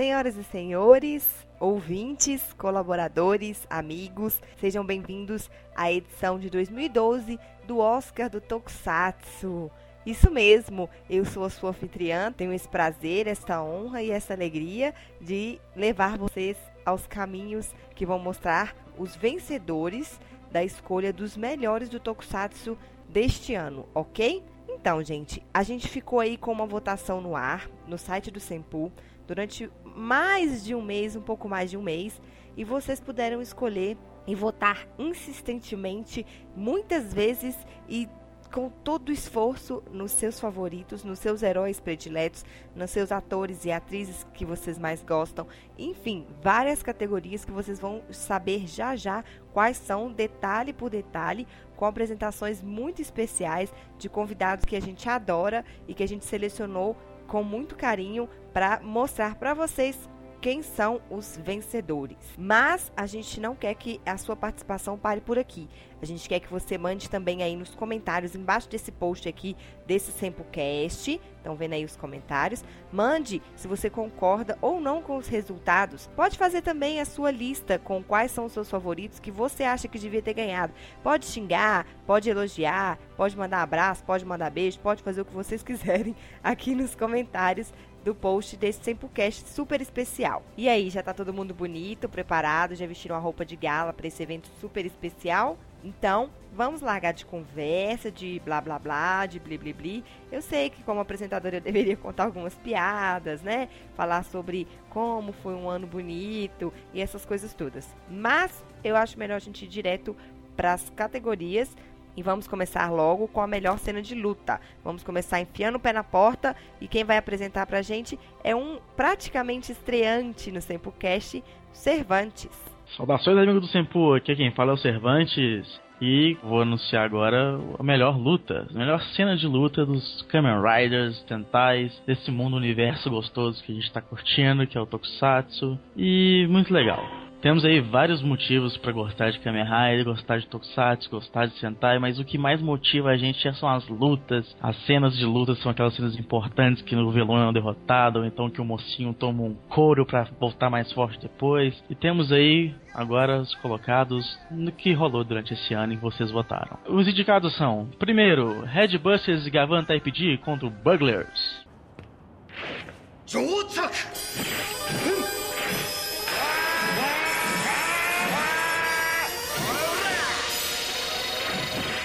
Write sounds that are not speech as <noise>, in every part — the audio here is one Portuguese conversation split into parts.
Senhoras e senhores, ouvintes, colaboradores, amigos, sejam bem-vindos à edição de 2012 do Oscar do Tokusatsu. Isso mesmo, eu sou a sua anfitriã, tenho esse prazer, essa honra e essa alegria de levar vocês aos caminhos que vão mostrar os vencedores da escolha dos melhores do Tokusatsu deste ano, ok? Então, gente, a gente ficou aí com uma votação no ar, no site do Sempu, durante mais de um mês, um pouco mais de um mês, e vocês puderam escolher e votar insistentemente, muitas vezes e com todo o esforço nos seus favoritos, nos seus heróis prediletos, nos seus atores e atrizes que vocês mais gostam, enfim, várias categorias que vocês vão saber já já quais são, detalhe por detalhe, com apresentações muito especiais de convidados que a gente adora e que a gente selecionou com muito carinho para mostrar para vocês quem são os vencedores. Mas a gente não quer que a sua participação pare por aqui. A gente quer que você mande também aí nos comentários, embaixo desse post aqui, desse SempoCast. Estão vendo aí os comentários? Mande se você concorda ou não com os resultados. Pode fazer também a sua lista com quais são os seus favoritos que você acha que devia ter ganhado. Pode xingar, pode elogiar, pode mandar abraço, pode mandar beijo, pode fazer o que vocês <laughs> quiserem aqui nos comentários do post desse Sempocast super especial. E aí, já tá todo mundo bonito, preparado, já vestiram a roupa de gala para esse evento super especial? Então, vamos largar de conversa, de blá blá blá, de bli bli bli. Eu sei que como apresentadora eu deveria <laughs> contar algumas piadas, né? Falar sobre como foi um ano bonito e essas coisas todas. Mas eu acho melhor a gente ir direto para as categorias e vamos começar logo com a melhor cena de luta. Vamos começar enfiando o pé na porta e quem vai apresentar pra gente é um praticamente estreante no Sempocast, Cervantes. Saudações amigos do Sempo, aqui quem fala é o Cervantes e vou anunciar agora a melhor luta, a melhor cena de luta dos Kamen Riders, Tentais, desse mundo universo gostoso que a gente está curtindo, que é o Tokusatsu, e muito legal. Temos aí vários motivos para gostar de Kamen Rider, gostar de Tokusatsu, gostar de Sentai, mas o que mais motiva a gente são as lutas. As cenas de luta são aquelas cenas importantes que o vilão é derrotado, ou então que o mocinho toma um couro para voltar mais forte depois. E temos aí agora os colocados no que rolou durante esse ano e vocês votaram. Os indicados são: primeiro, Red Busters e Gavan Type G contra o Bugglers.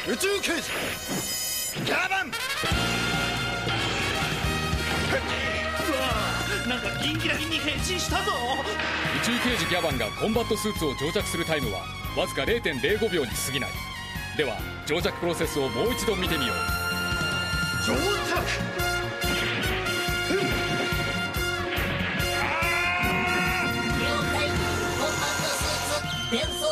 宇宙刑事。ギャバン。うわなんかギンギラギンに変身したぞ。宇宙刑事ギャバンがコンバットスーツを装着するタイムはわずか0.05秒に過ぎない。では装着プロセスをもう一度見てみよう。装着。了解。コンバットスーツ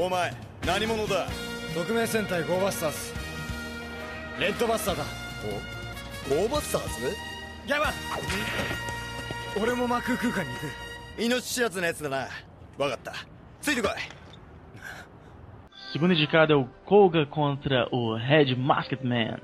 お前何者だ？特命戦隊ゴーバスターズ。レッドバスターだ。ゴーバスターズ？ギャバン俺も真空空間に行く命知らずのやつだな分かったついてこい Segundo indicado é o Koga contra o Red Masked Man.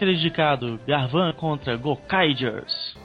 Terceiro indicado, Garvan contra Gokaigers.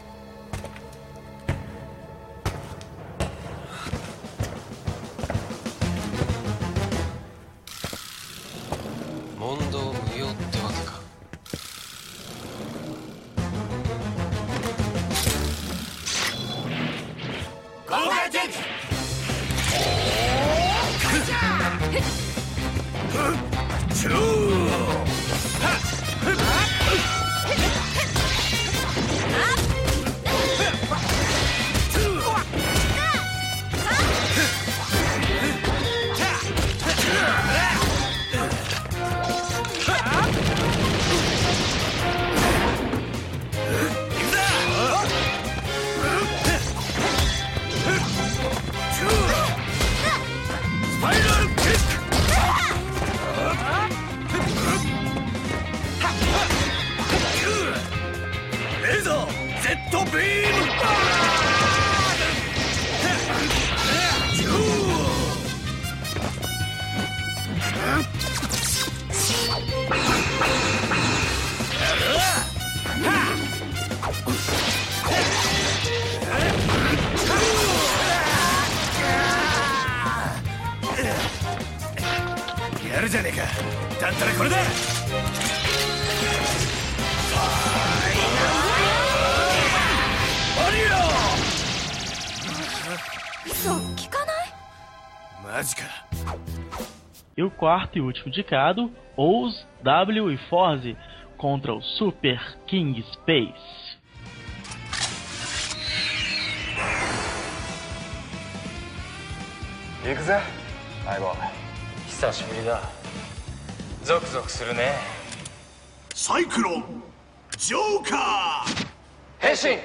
quarto e último indicado, Ous, W e Forze, contra o Super King Space. Cyclone! Joker! 変身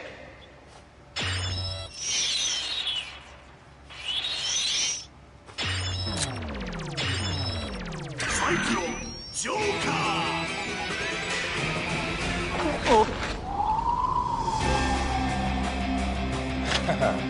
イクロンジョーカー。お <laughs> っ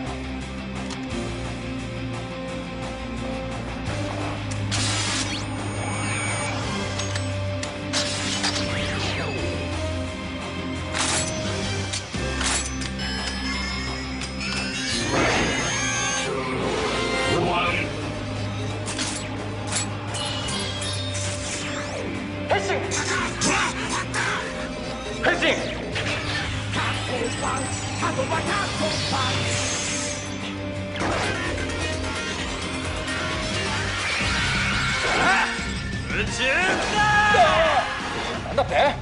pontapé.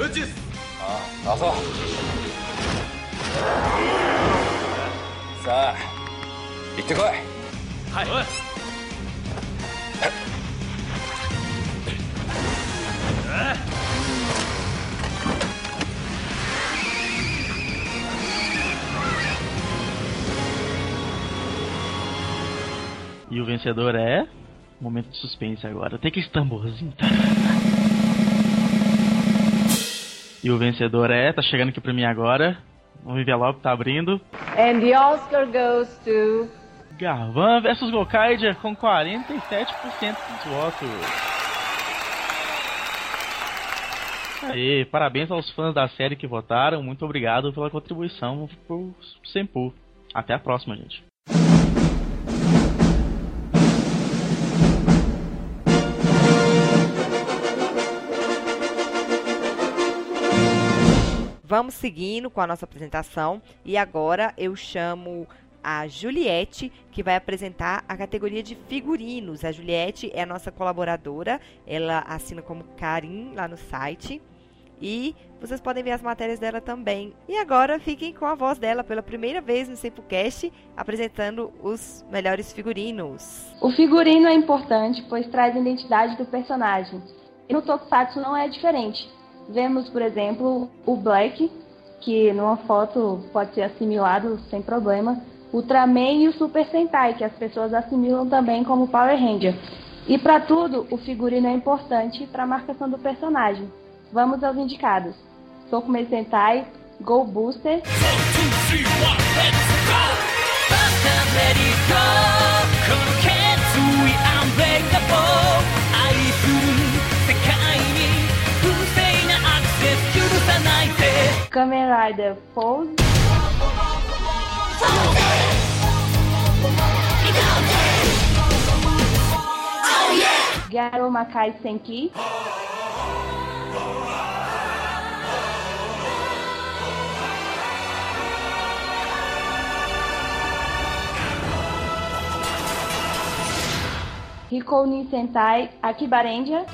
Antes! Ah, Alfa. Sa, itte koi. Hai. E o vencedor é. Momento de suspense agora. Tem que estamborzinho. Tá? E o vencedor é. Tá chegando aqui pra mim agora. O envelope tá abrindo. And the Oscar goes to. Garvan versus Gokaiger com 47% dos votos. Aê, parabéns aos fãs da série que votaram. Muito obrigado pela contribuição pro Senpu. Até a próxima, gente. Vamos seguindo com a nossa apresentação e agora eu chamo a Juliette, que vai apresentar a categoria de figurinos. A Juliette é a nossa colaboradora, ela assina como Karim lá no site. E vocês podem ver as matérias dela também. E agora fiquem com a voz dela pela primeira vez no Sempocast, apresentando os melhores figurinos. O figurino é importante, pois traz a identidade do personagem. E no Tokusatsu não é diferente. Vemos, por exemplo, o Black, que numa foto pode ser assimilado sem problema, Ultraman e o Super Sentai, que as pessoas assimilam também como Power Ranger. E para tudo, o figurino é importante para a marcação do personagem. Vamos aos indicados. Tokumen Sentai, Go Booster, Go Kamen Rider Pose. Garo Makai Senki. Hikoni Sentai Akibarenja.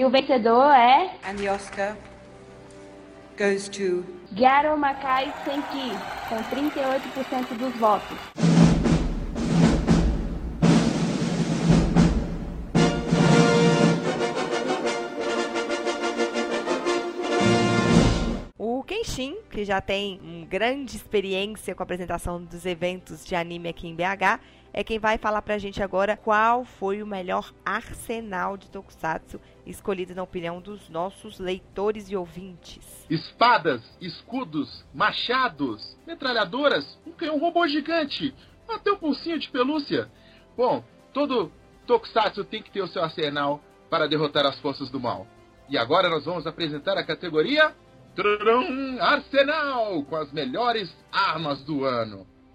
E o vencedor é And the Oscar goes to Garo Makai Senki, com 38% dos votos. O Kenshin, que já tem uma grande experiência com a apresentação dos eventos de anime aqui em BH, é quem vai falar pra gente agora qual foi o melhor arsenal de Tokusatsu escolhido na opinião dos nossos leitores e ouvintes. Espadas, escudos, machados, metralhadoras, um canhão robô gigante, até um pulsinho de pelúcia. Bom, todo Tokusatsu tem que ter o seu arsenal para derrotar as forças do mal. E agora nós vamos apresentar a categoria Arsenal, com as melhores armas do ano.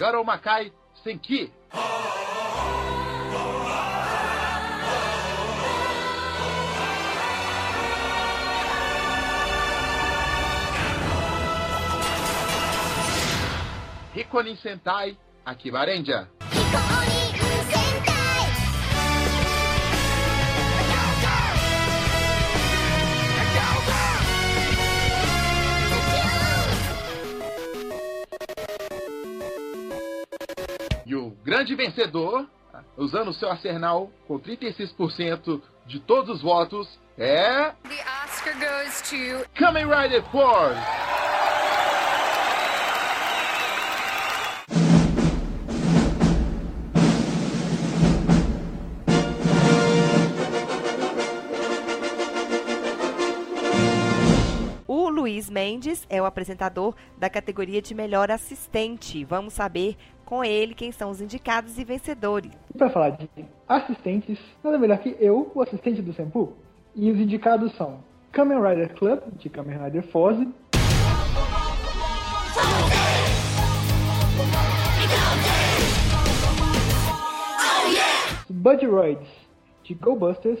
Garo Makai Senki, Hikonin Sentai Akibarenja, E grande vencedor, usando o seu arsenal com 36% de todos os votos, é. The Oscar goes to Kamen Rider Force! O Luiz Mendes é o apresentador da categoria de melhor assistente. Vamos saber com ele quem são os indicados e vencedores. E para falar de assistentes, nada melhor que eu, o assistente do Senpu. E os indicados são Kamen Rider Club, de Kamen Rider Force, Budgeroids, de Go Busters,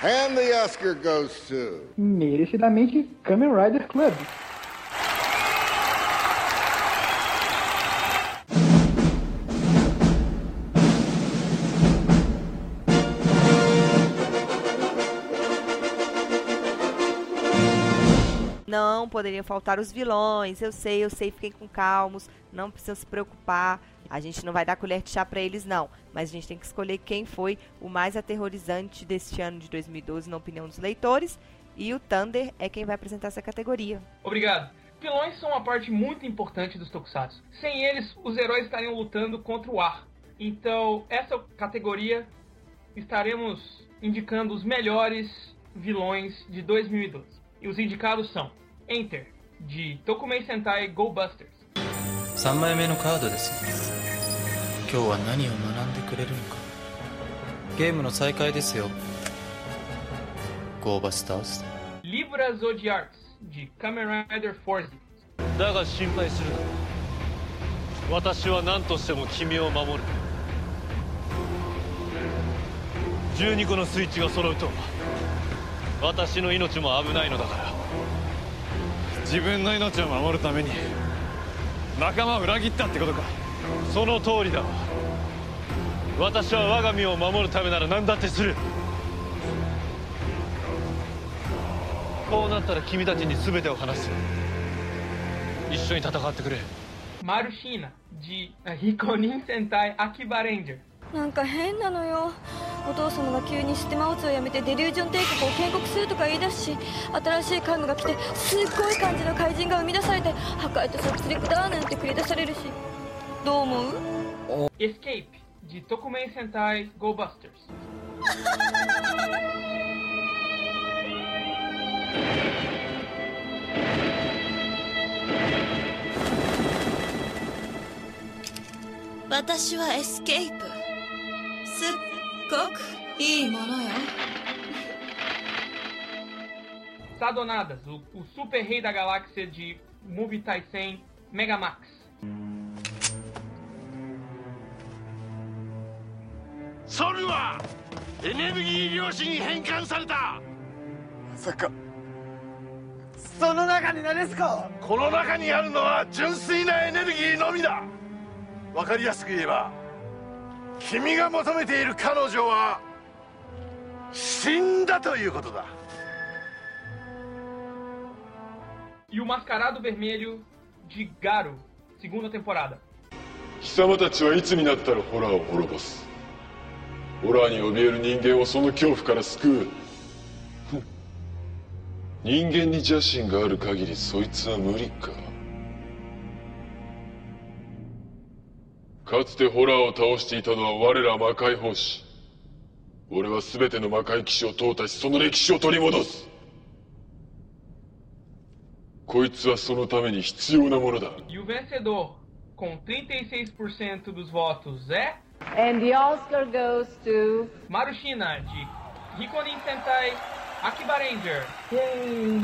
And the Oscar goes to. merecidamente, Kamen Rider Club. Não poderiam faltar os vilões. Eu sei, eu sei, fiquem com calmos, não precisam se preocupar. A gente não vai dar colher de chá pra eles, não. Mas a gente tem que escolher quem foi o mais aterrorizante deste ano de 2012, na opinião dos leitores. E o Thunder é quem vai apresentar essa categoria. Obrigado. Vilões são uma parte muito importante dos Tokusatsu. Sem eles, os heróis estariam lutando contra o ar. Então, essa categoria estaremos indicando os melhores vilões de 2012. E os indicados são Enter, de Tokumei Sentai Go Busters. 3枚目のカードです。今日は何を学んでくれるのか。ゲームの再開ですよ。ゴーバスターズ。Libra Zodiacs, de Kamen Rider Force. だが心配するな。私は何としても君を守る。12個のスイッチが揃うと私の命も危ないのだから。自分の命を守るために仲間を裏切ったってことか。その通りだ。私は我が身を守るためなら何だってする。こうなったら君たちに全てを話す。一緒に戦ってくれ。Marushina, de Hikonin Sentai Akiba Ranger. なんか変なのよお父様が急にシステマオツをやめてデリュージョン帝国を建国するとか言い出すし新しい幹部が来てすっごい感じの怪人が生み出されて破壊と殺戮だなんて繰り出されるし。どう思う？Escape, de Tokumen Sentai Go Busters. 私はエスケープ。すっごくいいものよ。Sadonadas, o, o super rei da galáxia de Movie Tyson Megamax. ソルはエネルギー量子に変換された!まさかその中に何ですかこの中にあるのは純粋なエネルギーのみだ!わかりやすく言えば君が求めている彼女は死んだということだ。E o Mascarado Vermelho de Garo, segunda temporada. 貴様たちはいつになったらホラーを滅ぼす。ホラーに怯える人間をその恐怖から救う。<laughs> 人間に邪心がある限りそいつは無理かかつてホラーを倒していたのは我ら魔界法師俺は全ての魔界騎士を淘汰しその歴史を取り戻すこいつはそのために必要なものだ E o vencedor, com 36% dos votos, é. And the Oscar goes to. Marushina, de Hikonin Sentai Akiba Ranger. Yay!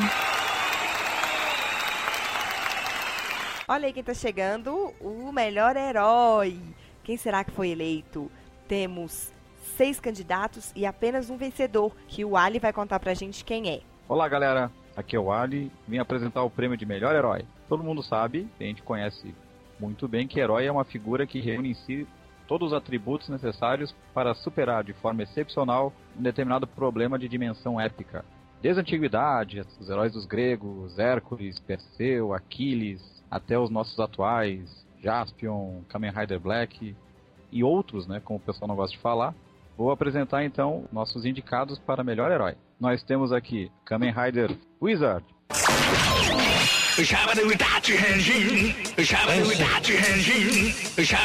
Olha aí quem tá chegando, o melhor herói. Quem será que foi eleito? Temos seis candidatos e apenas um vencedor, que o Ali vai contar pra gente quem é. Olá, galera. Aqui é o Ali. Vim apresentar o prêmio de melhor herói. Todo mundo sabe, a gente conhece muito bem que herói é uma figura que reúne em si todos os atributos necessários para superar de forma excepcional um determinado problema de dimensão épica. Desde a antiguidade, os heróis dos gregos, Hércules, Perseu, Aquiles, até os nossos atuais, Jaspion, Kamen Rider Black e outros, né, como o pessoal não gosta de falar. Vou apresentar então nossos indicados para melhor herói. Nós temos aqui Kamen Rider Wizard. シャ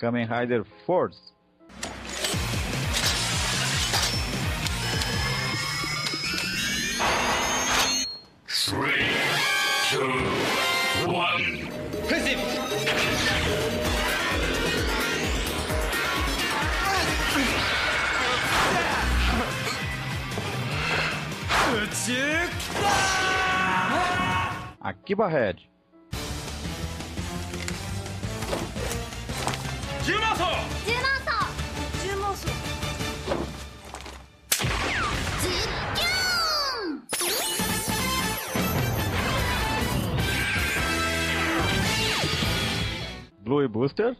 Kamen Rider Force. Three, two, one. Akiba Head. Blue Booster.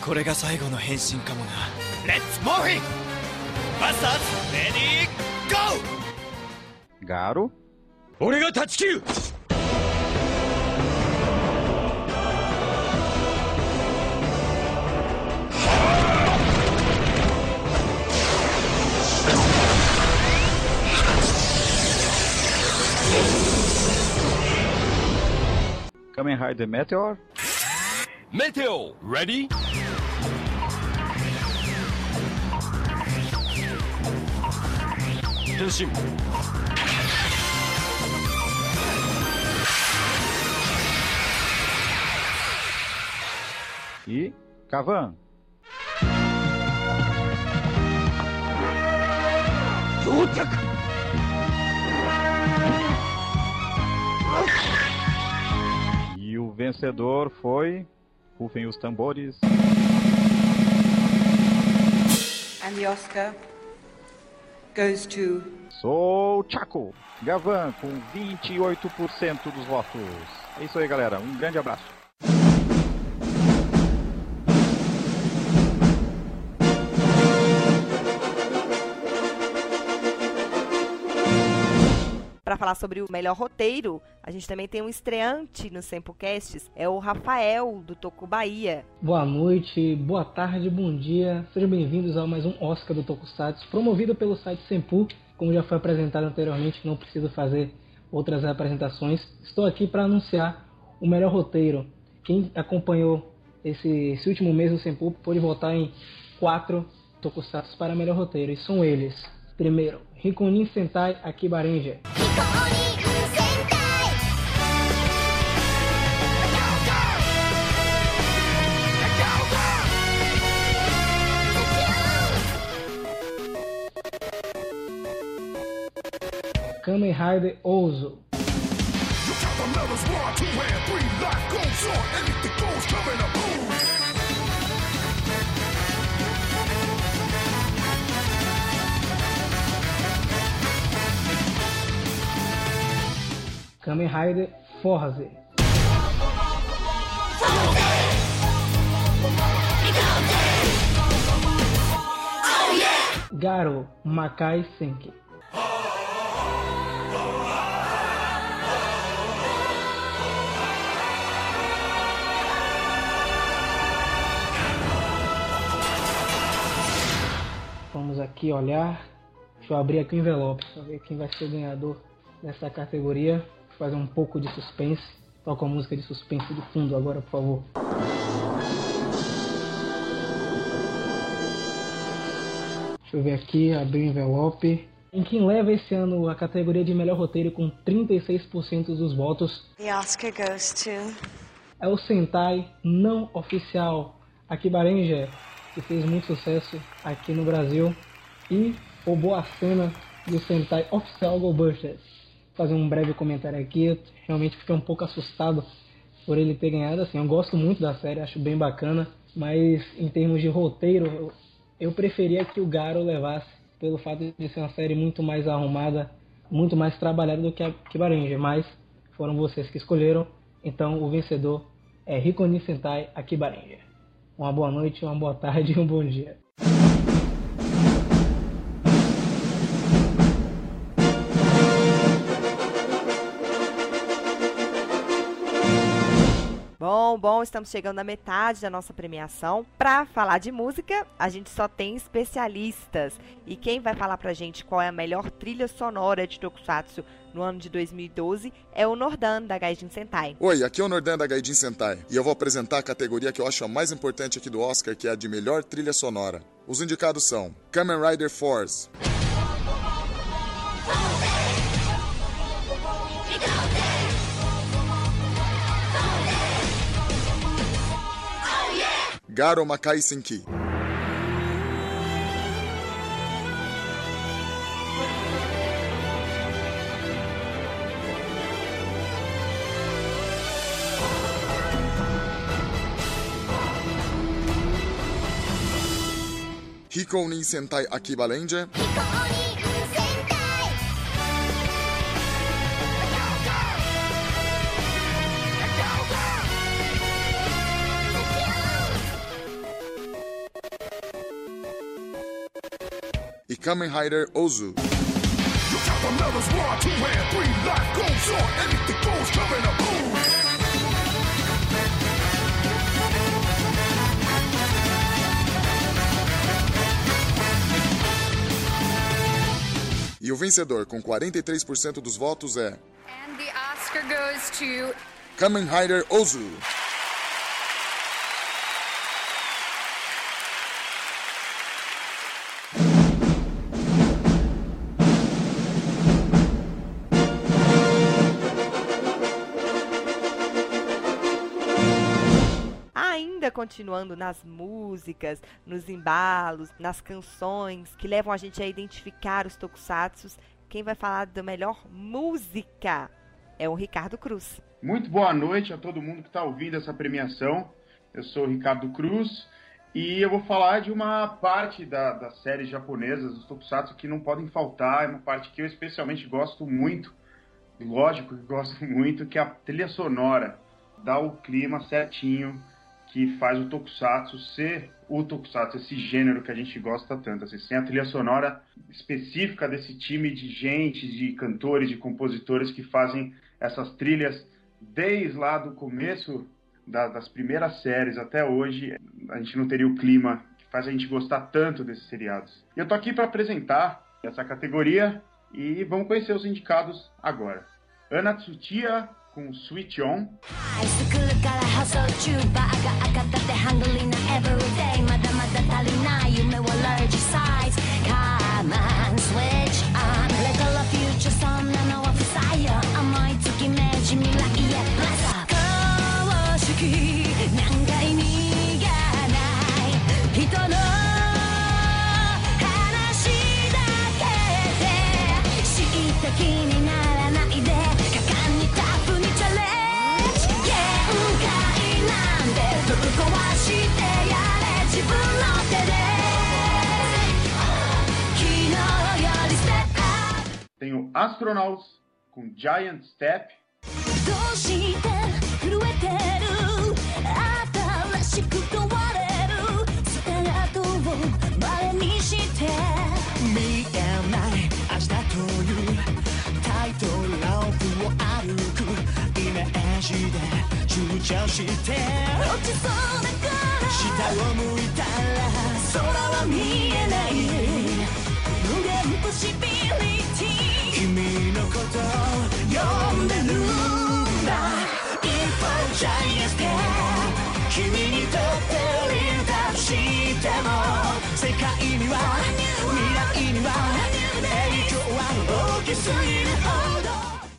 これが最後の変身かもなレッツモーフィンマスターズレディーゴー Garo. 俺が断ち切る Kamen Rider Meteor. メテオレ Meteo, ready? Tensim. E Cavan. Zutyak! E o vencedor foi Rufem os tambores. And the Oscar goes to Sou Chaco Gavan com 28% dos votos. É isso aí, galera. Um grande abraço. Falar sobre o melhor roteiro, a gente também tem um estreante no Semplecasts, é o Rafael, do Toco Bahia. Boa noite, boa tarde, bom dia. Sejam bem-vindos a mais um Oscar do Tokusatsu, promovido pelo site Sempu. Como já foi apresentado anteriormente, não preciso fazer outras apresentações. Estou aqui para anunciar o melhor roteiro. Quem acompanhou esse, esse último mês do Sempu pôde votar em quatro Tokusatsu para melhor roteiro. E são eles. Primeiro, Rikunin Sentai Akiba Rider Ouzo. Kamen Rider Forze. Garo Makai Senki. Vamos aqui olhar. Deixa eu abrir aqui o envelope para ver quem vai ser o ganhador dessa categoria. Vou fazer um pouco de suspense. Toca a música de suspense de fundo agora, por favor. Deixa eu ver aqui, abrir o envelope. Em quem leva esse ano a categoria de melhor roteiro com 36% dos votos The Oscar goes to. é o Sentai não oficial Ranger, que fez muito sucesso aqui no Brasil, e o Boa Cena do Sentai oficial Go Busters. Vou fazer um breve comentário aqui, eu realmente fiquei um pouco assustado por ele ter ganhado. Assim, eu gosto muito da série, acho bem bacana, mas em termos de roteiro, eu, preferia que o Garo levasse, pelo fato de ser uma série muito mais arrumada, muito mais trabalhada do que a Akiba Ranger, mas foram vocês que escolheram, então o vencedor é Rikoni Sentai Akiba Ranger. Uma boa noite, uma boa tarde e um bom dia. Bom, estamos chegando à metade da nossa premiação. Para falar de música, a gente só tem especialistas. E quem vai falar pra gente qual é a melhor trilha sonora de Tokusatsu no ano de 2012 é o Nordan da Gaijin Sentai. Oi, aqui é o Nordan da Gaijin Sentai e eu vou apresentar a categoria que eu acho a mais importante aqui do Oscar, que é a de melhor trilha sonora. Os indicados são Kamen Rider Force, Garo Makai Senki, Hiko ni Sentai Akiba Ranger, Kamen Rider Ozu. E o vencedor, com 43% dos votos, é And the Oscar goes to Kamen Rider Ozu. Continuando nas músicas, nos embalos, nas canções que levam a gente a identificar os tokusatsus, quem vai falar da melhor música é o Ricardo Cruz. Muito boa noite a todo mundo que está ouvindo essa premiação. Eu sou o Ricardo Cruz e eu vou falar de uma parte da, das séries japonesas, dos tokusatsu, que não podem faltar. É uma parte que eu especialmente gosto muito, lógico que gosto <laughs> muito, que é a trilha sonora. Dá o clima certinho que faz o tokusatsu ser o tokusatsu, esse gênero que a gente gosta tanto. Assim, sem a trilha sonora específica desse time de gente, de cantores, de compositores que fazem essas trilhas desde lá do começo da, das primeiras séries até hoje, a gente não teria o clima que faz a gente gostar tanto desses seriados. E eu tô aqui para apresentar essa categoria e vamos conhecer os indicados agora. Ana Tsuchiya com Switch On. くイメージで躊躇して落ちそうだから下を向いたら空は見えない無限ポシビ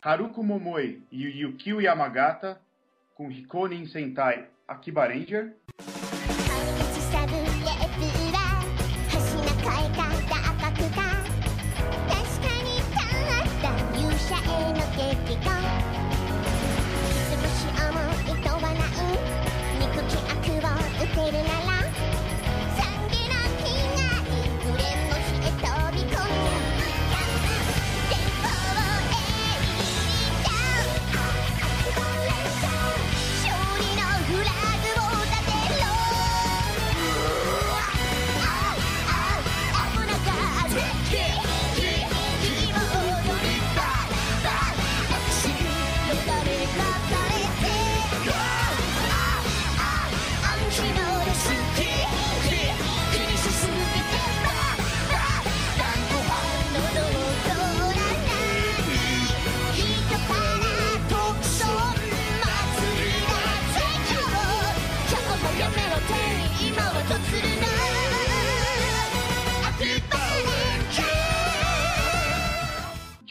Haruko Momoi e Yukio Yamagata com Hikonin Sentai Akiba Ranger.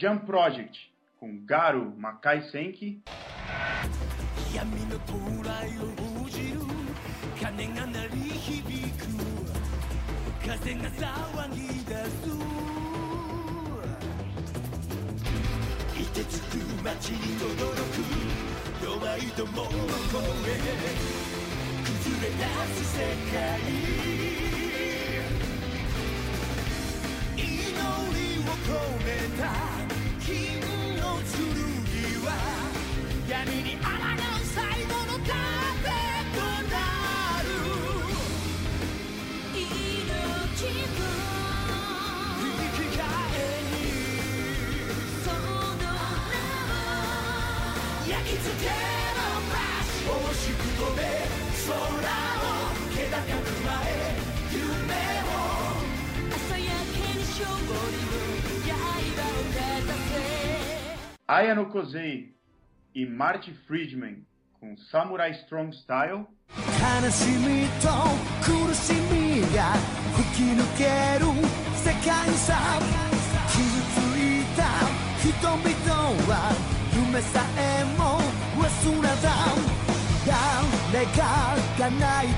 Jump Project com Garu Makai Senki. 闇闇に抗う最後の盾となる命を引り返えその名は焼き付けのフラ惜しく飛べ空を気高く舞え夢を朝けを Aya no Kozei e Marty Friedman com Samurai Strong Style.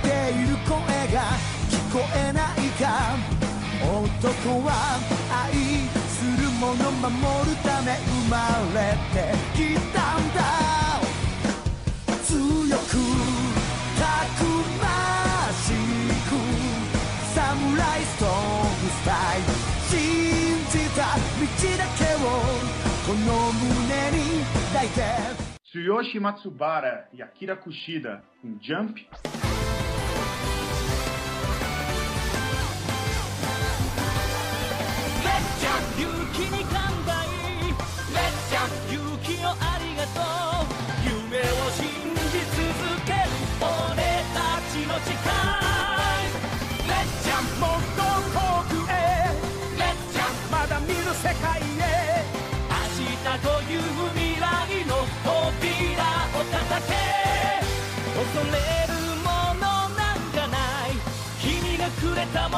悲も忘れた誰かが泣いて こえないか男は愛する者守るため生まれてきたんだ強くたくましくサムライストーンスタイル信じた道だけをこの胸に抱いて Tsuyoshi Matsubara e Akira Kushida com Jump. 勇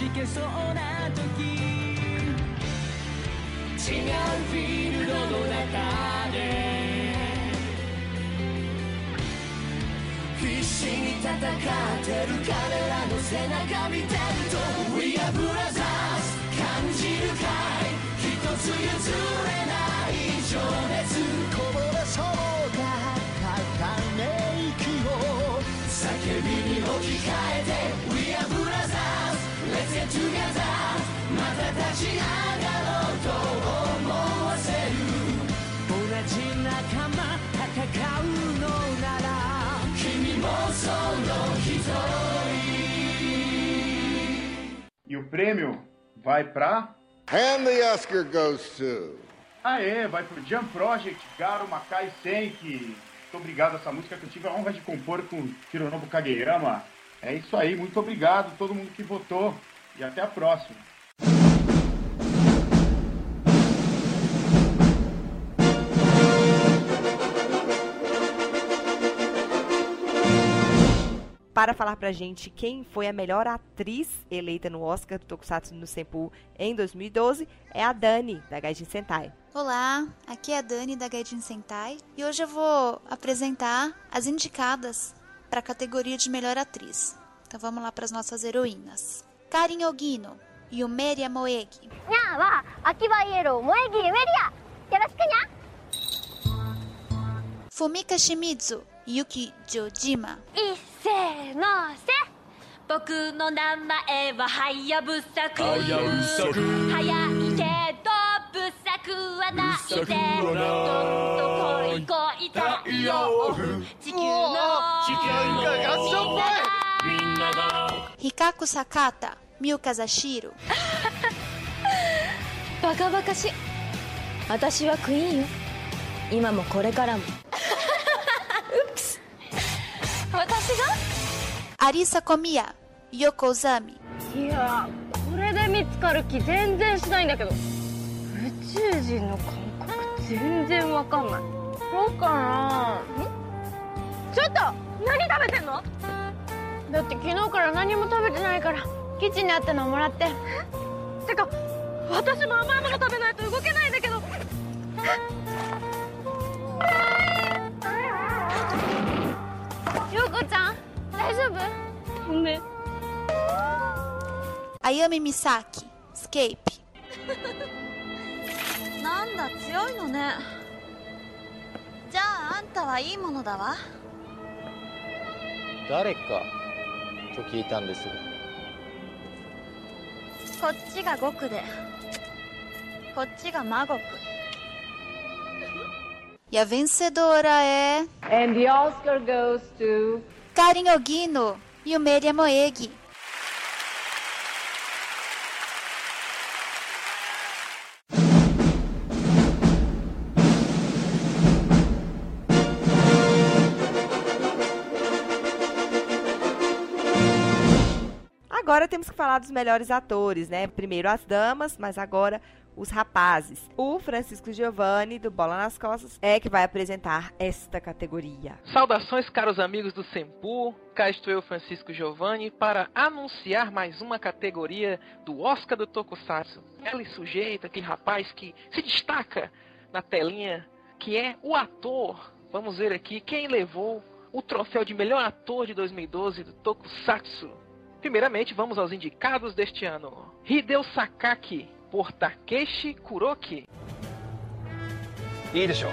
じけそうな時違うフィールドの中で必死に戦ってる彼らの背中見てると We are brothers 感じるかい?一つ譲れない情熱こぼれそうだため息を叫びに置き換えて E o prêmio vai pra. And the Oscar goes to. Aê, vai pro Jump Project Garo Makai Senki. Muito obrigado essa música que eu tive a honra de compor com Hironobu Kageyama. É isso aí, muito obrigado a todo mundo que votou e até a próxima. para falar pra gente quem foi a melhor atriz eleita no Oscar do Tokusatsu no Senpu em 2012, é a Dani, da Gaijin Sentai. Olá, aqui é a Dani da Gaijin Sentai e hoje eu vou apresentar as indicadas para a categoria de melhor atriz. Então vamos lá para as nossas heroínas. Karin Ogino, Yumeria Moegi. Nha, vai Iero, Moegi, Yumeria. Yoroshiku. Fumika Shimizu, ゆめりやよろしくにゃ Fumika Shimizu, Yuki Jojima. いっせーのせ。僕の名前ははやぶさくはやぶさく早いけどぶさくはない。でどんとこいこい太陽地球の地球が合唱っぽい。みんなが Hikaku Sakata, Miuka Zashiro. バカバカしい。私はクイーンよ。今もこれからもうっす私が Arisa Komiya, Yoko Ozami. いやこれで見つかる気全然しないんだけど。宇宙人の感覚全然わかんない。そうかな？ん？ちょっと！何食べてんの？だって昨日から何も食べてないからキッチンにあったのもらって。てか私も甘いもの食べないと動けないんだけど陽子ちゃん大丈夫？ごめん。Ayami Misaki, Escape. <laughs> なんだ強いのね。じゃああんたはいいものだわ。誰かと聞いたんですが。こっちが極でこっちが魔国 E a vencedora é. And the Oscar goes to. Karin Ogino, Yumeria Moegi. temos que falar dos melhores atores, né? Primeiro as damas, mas agora os rapazes. O Francisco Giovanni, do Bola nas Costas, é que vai apresentar esta categoria. Saudações, caros amigos do Sempu. Cá estou eu, Francisco Giovanni, para anunciar mais uma categoria do Oscar do Tokusatsu. Aquele sujeito, aquele rapaz que se destaca na telinha, que é o ator. Vamos ver aqui quem levou o troféu de melhor ator de 2012 do Tokusatsu. Primeiramente, vamos aos indicados deste ano. Hideo Sakaki, por Takeshi Kuroki. いいでしょう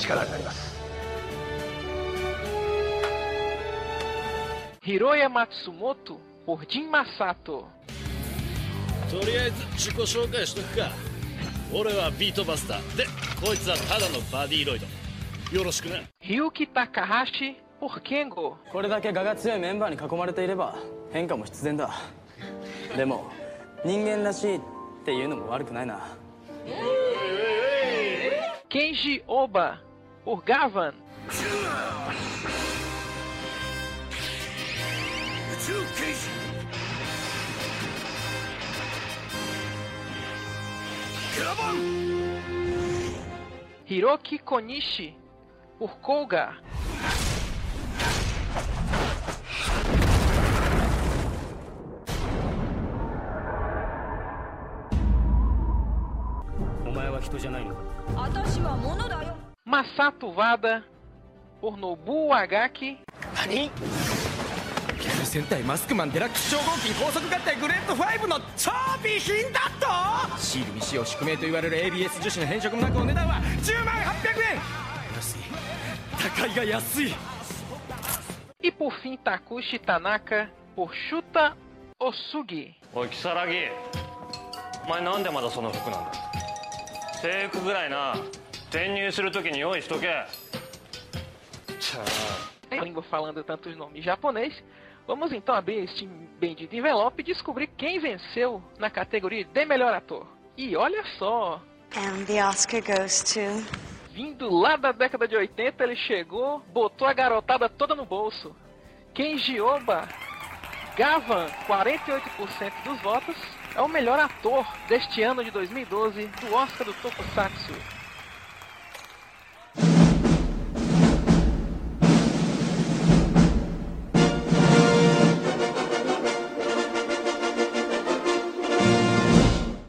力になります Hiroya Matsumoto, por Jin Masato. とりあえず自己紹介しとくか俺はビートバスターでこいつはただのバディロイドよろしくな Ryuki Takahashi, por Kengo. これだけ我が強いメンバーに囲まれていれば変化も必然だでも人間らしいっていうのも悪くないな Kenji Oba, por Gavan. 宇宙刑事 Hiroki Konishi, por Koga. 人じゃないのか。私は物だよ。Masato Wada, por Nobuo Agaki. 何ギャル戦隊マスクマンデラックス超合金高速合体グレード5の超備品だとシール未使用宿命と言われる ABS 樹脂の変色もなくお値段は10万800円安い高いが安い E por fim, Takushi Tanaka, por だその服なんだ制服ぐらいな転入するときに用意しとけちゃあ A língua falando tantos nomes japonês. Vamos então abrir este bendito envelope e descobrir quem venceu na categoria de melhor ator. E olha só, And the Oscar goes to. vindo lá da década de 80, ele chegou, botou a garotada toda no bolso. Kenji Oba, Gavan, 48% dos votos, é o melhor ator deste ano de 2012 do Oscar do Tokusatsu.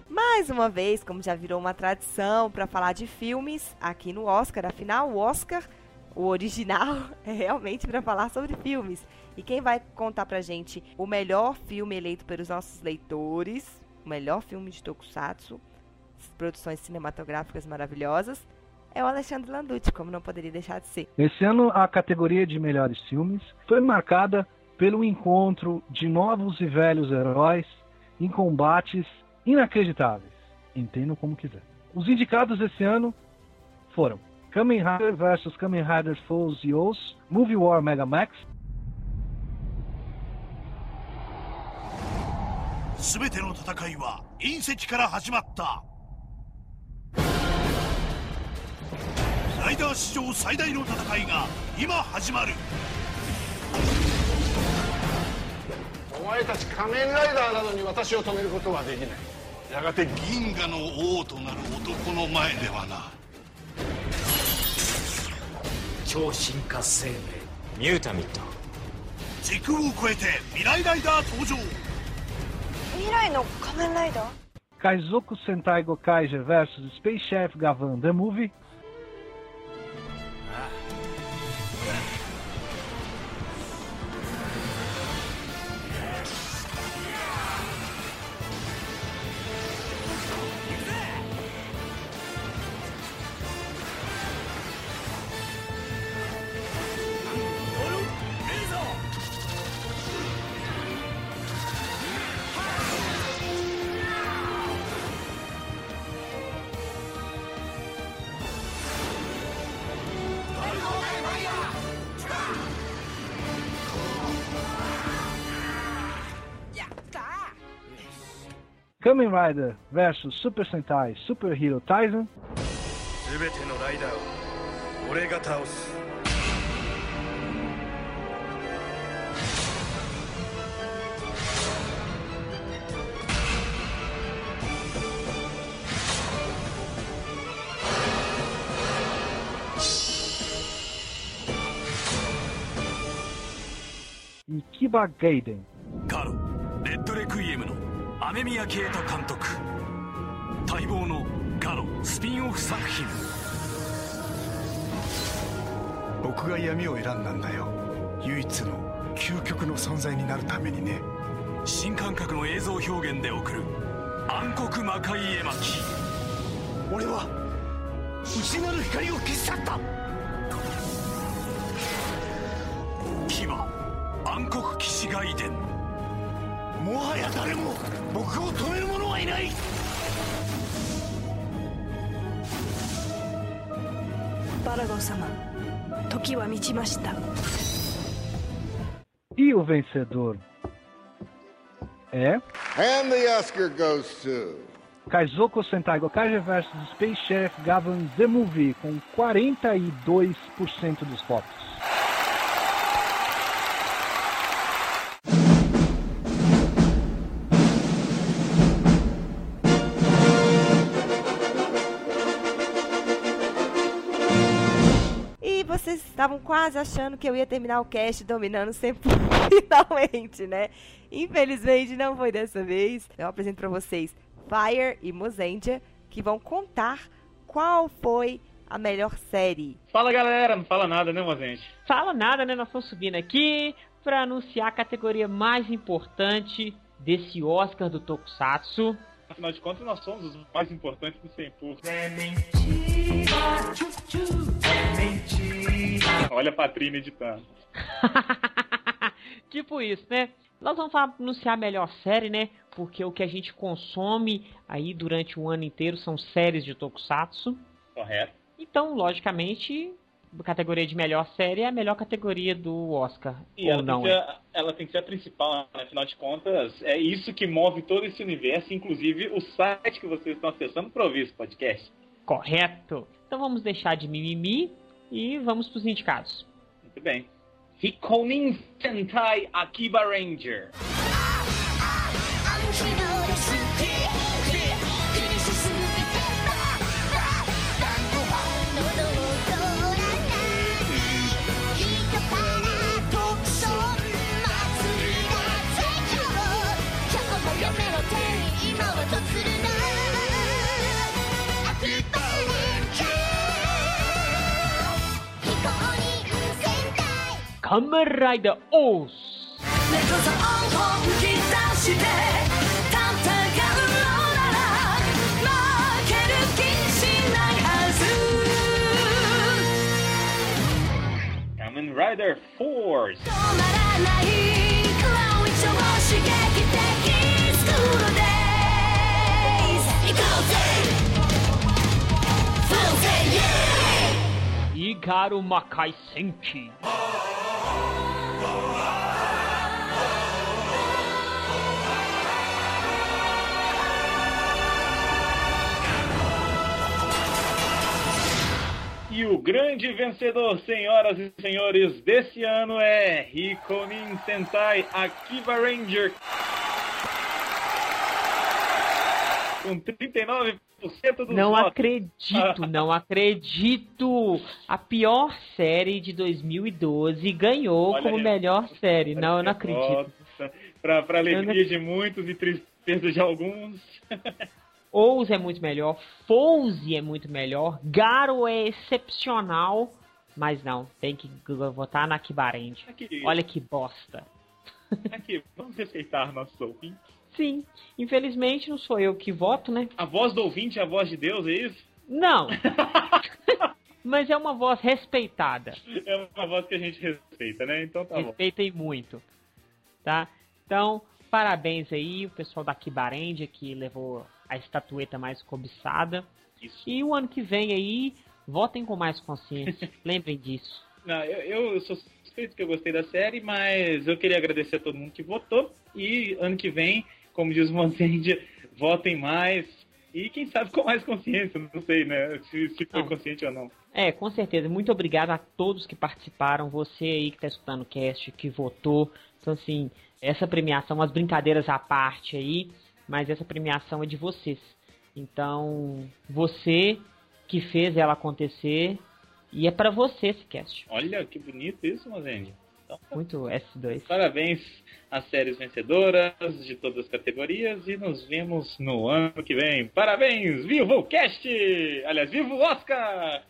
Mais uma vez, como já virou uma tradição para falar de filmes aqui no Oscar, afinal o Oscar, o original, <laughs> é realmente para falar sobre filmes. E quem vai contar pra gente o melhor filme eleito pelos nossos leitores, o melhor filme de Tokusatsu, produções cinematográficas maravilhosas, é o Alexandre Landucci, como não poderia deixar de ser. Esse ano a categoria de melhores filmes foi marcada pelo encontro de novos e velhos heróis em combates inacreditáveis. Entendam como quiser. Os indicados esse ano foram Kamen Rider vs Kamen Rider Foes Yos, Movie War Mega Max, 全ての戦いは隕石から始まった。ライダー史上最大の戦いが今始まる。お前たち仮面ライダーなのに私を止めることはできない。やがて銀河の王となる男の前ではな。超進化生命。ミュータミット。時空を超えて未来ライダー登場未来の仮面ライダー Kaizoku Sentai Gokaiger vs Space Chef Gavan The Movie, Kamen Rider vs Super Sentai Super Hero Tyson. Ikiba Gaiden. Caro. 雨宮啓太監督。待望のガロスピンオフ作品。僕が闇を選んだんだよ。唯一の究極の存在になるためにね。新感覚の映像表現で送る。暗黒魔界絵巻。俺は内なる光を消し去った。牙暗黒騎士外伝もはや誰も僕を止める者はいないバラゴン様時は満ちました E o vencedor é And the Oscar goes to Kaizoko Sentai Gokage vs Space Chef Gavan The Movie com 42% dos votos. Estavam quase achando que eu ia terminar o cast dominando sempre <laughs> finalmente, né? Infelizmente não foi dessa vez. Eu apresento pra vocês Fire e Mozendia, que vão contar qual foi a melhor série. Fala galera, não fala nada, né, Mozente? Fala nada, né? Nós estamos subindo aqui para anunciar a categoria mais importante desse Oscar do Tokusatsu. Afinal de contas, nós somos os mais importantes do Sem Pulso. Olha a Patrina editando. <laughs> tipo isso, né? Nós vamos falar- anunciar a melhor série, né? Porque o que a gente consome aí durante o ano inteiro são séries de Tokusatsu. Correto. Então, logicamente, categoria de melhor série é a melhor categoria do Oscar. E ou ela, não tem que é? ser, ela tem que ser a principal, né? afinal de contas, é isso que move todo esse universo, inclusive o site que vocês estão acessando para ouvir esse podcast. Correto. Então vamos deixar de mimimi e vamos para os indicados. Muito bem. Hikonin Sentai Akiba Ranger. Kamen 仮面ライダーオース猫ゾーン本気出して戦うのなら負ける気しないはず Kamen Rider Force. 止まらないクラウン超刺激的スクールデイズ行こうぜ Full day yeah E o grande vencedor, senhoras e senhores, desse ano é Hikonin Sentai Akiba Ranger. Com 39% dos Não votos. acredito, <laughs> não acredito. A pior série de 2012 ganhou Olha como aí. melhor série. Não, eu não acredito. Nossa, pra, pra Eu alegria não- de muitos e tristeza de alguns. <laughs> Ous é muito melhor, Fouse é muito melhor, Garo é excepcional, mas não, tem que votar na Kibarend. Aqui. Olha que bosta. Aqui, vamos respeitar nossos ouvintes. Sim, infelizmente não sou eu que voto, né? A voz do ouvinte é a voz de Deus, é isso? Não. <laughs> mas é uma voz respeitada. É uma voz que a gente respeita, né? Então tá bom. Respeitem muito, tá? Então, parabéns aí, o pessoal da Kibarend que levou a estatueta mais cobiçada. E o ano que vem aí, votem com mais consciência. <laughs> Lembrem disso. Não, eu, eu sou suspeito que eu gostei da série, mas eu queria agradecer a todo mundo que votou. E ano que vem, como diz o Monsendia, <laughs> votem mais. E quem sabe com mais consciência, não sei, né? Se, se foi Não. consciente ou não. É, com certeza. Muito obrigado a todos que participaram. Você aí que está escutando o cast, que votou. Então, assim, essa premiação, as brincadeiras à parte aí, mas essa premiação é de vocês. Então, você que fez ela acontecer e é para você esse cast. Olha que bonito isso, Mozende. Então, Muito S2. parabéns às séries vencedoras de todas as categorias e nos vemos no ano que vem. Parabéns, vivo o cast! Aliás, vivo o Oscar!